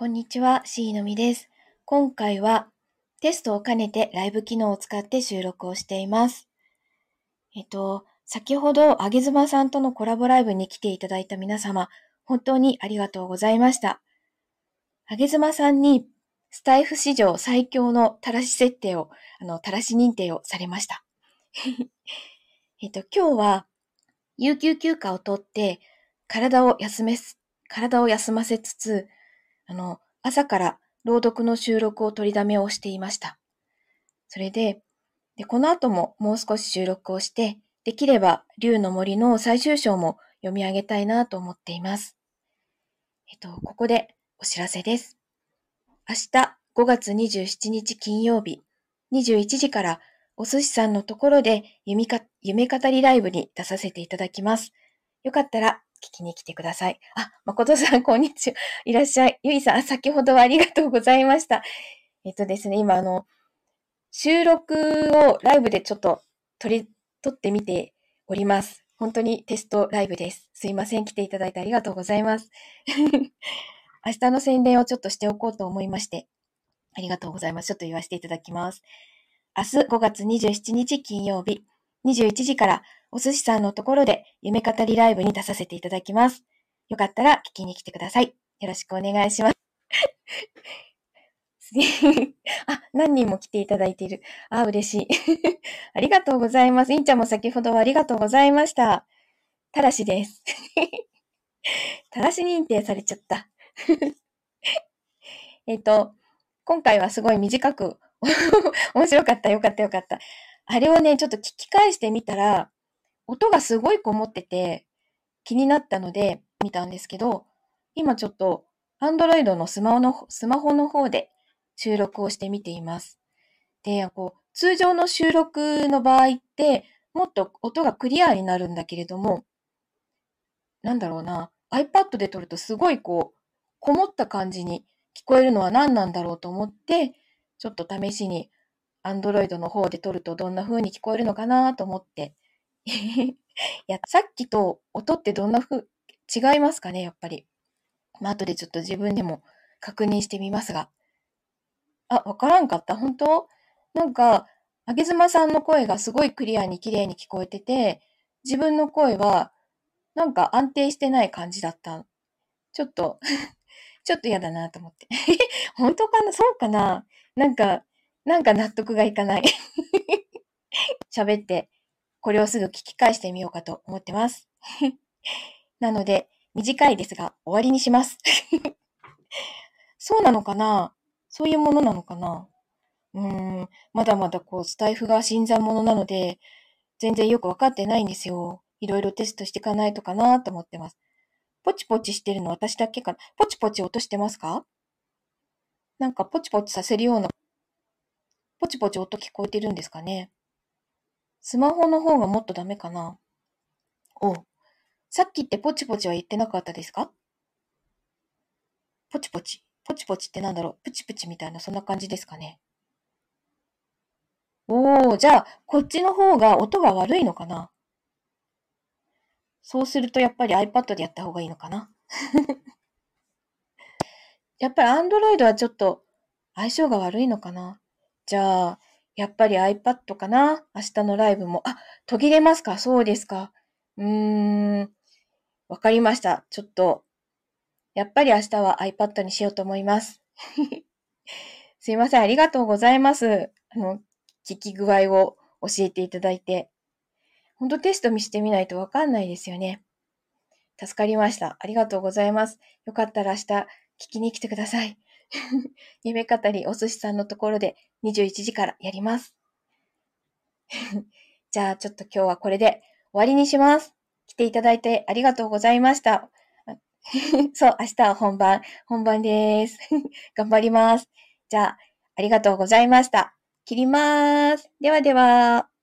こんにちは、C のみです。今回はテストを兼ねてライブ機能を使って収録をしています。えっと、先ほど、あげずまさんとのコラボライブに来ていただいた皆様、本当にありがとうございました。あげずまさんに、スタイフ史上最強のたらし設定を、あの、たらし認定をされました。えっと、今日は、有給休暇を取って、体を休め、体を休ませつつ、あの、朝から朗読の収録を取りだめをしていました。それで、でこの後ももう少し収録をして、できれば、竜の森の最終章も読み上げたいなと思っています。えっと、ここでお知らせです。明日5月27日金曜日21時からお寿司さんのところで夢か夢語りライブに出させていただきます。よかったら聞きに来てください。あ、誠さん、こんにちは。いらっしゃい。ゆいさん、先ほどはありがとうございました。えっとですね、今、あの、収録をライブでちょっと取り、撮ってみております。本当にテストライブです。すいません。来ていただいてありがとうございます。明日の宣伝をちょっとしておこうと思いまして、ありがとうございます。ちょっと言わせていただきます。明日5月27日金曜日、21時からお寿司さんのところで夢語りライブに出させていただきます。よかったら聞きに来てください。よろしくお願いします。あ、何人も来ていただいている。あ、嬉しい。ありがとうございます。インちゃんも先ほどはありがとうございました。たらしです。たらし認定されちゃった。えっと、今回はすごい短く面白かった、よかった、よかった。あれをね、ちょっと聞き返してみたら、音がすごいこもってて気になったので見たんですけど、今ちょっと Android のスマホのスマホの方で収録をしてみています。で、こう、通常の収録の場合って、もっと音がクリアになるんだけれども、なんだろうな、iPad で撮るとすごいこう、こもった感じに聞こえるのは何なんだろうと思って、ちょっと試しに Android の方で撮るとどんな風に聞こえるのかなと思って いや、さっきと音ってどんな風、違いますかね、やっぱり。まあ、後でちょっと自分でも確認してみますが。あ、わからんかった本当？なんか、あげずまさんの声がすごいクリアに綺麗に聞こえてて、自分の声は、なんか安定してない感じだった。ちょっと ちょっと嫌だなと思って 本当かな？そうかな？なんか、なんか納得がいかない 喋ってこれをすぐ聞き返してみようかと思ってます。なので、短いですが、終わりにします。そうなのかな？そういうものなのかな？うーん、まだまだこう、スタイフが新参者なので、全然よくわかってないんですよ。いろいろテストしていかないとかなと思ってます。ポチポチしてるの私だけかな？ポチポチ落としてますか？なんかポチポチさせるような、ポチポチ音聞こえてるんですかねスマホの方がもっとダメかなおう。さっきってポチポチは言ってなかったですか？ポチポチ。ポチポチってなんだろう？プチプチみたいな、そんな感じですかね。おー、じゃあ、こっちの方が音が悪いのかな？そうするとやっぱり iPad でやった方がいいのかな？やっぱり Android はちょっと相性が悪いのかな？じゃあ、やっぱり iPad かな？明日のライブも。あ、途切れますか？そうですか。うーん。わかりました。ちょっと、やっぱり明日は iPad にしようと思います。すいません。ありがとうございます。あの、聞き具合を教えていただいて。ほんとテスト見してみないとわかんないですよね。助かりました。ありがとうございます。よかったら明日聞きに来てください。夢語りお寿司さんのところで21時からやります。じゃあちょっと今日はこれで終わりにします。来ていただいてありがとうございました。そう、明日は本番、本番です。頑張ります。じゃあ、ありがとうございました。切ります。ではでは。